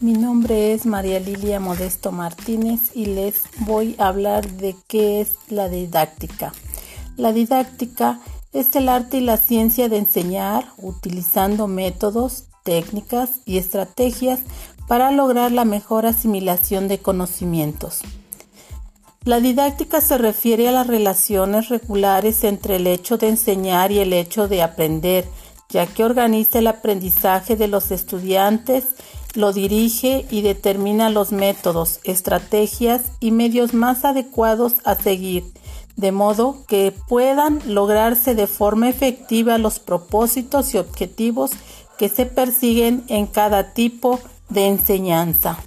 Mi nombre es María Lilia Modesto Martínez y les voy a hablar de qué es la didáctica. La didáctica es el arte y la ciencia de enseñar utilizando métodos, técnicas y estrategias para lograr la mejor asimilación de conocimientos. La didáctica se refiere a las relaciones regulares entre el hecho de enseñar y el hecho de aprender, ya que organiza el aprendizaje de los estudiantes lo dirige y determina los métodos, estrategias y medios más adecuados a seguir, de modo que puedan lograrse de forma efectiva los propósitos y objetivos que se persiguen en cada tipo de enseñanza.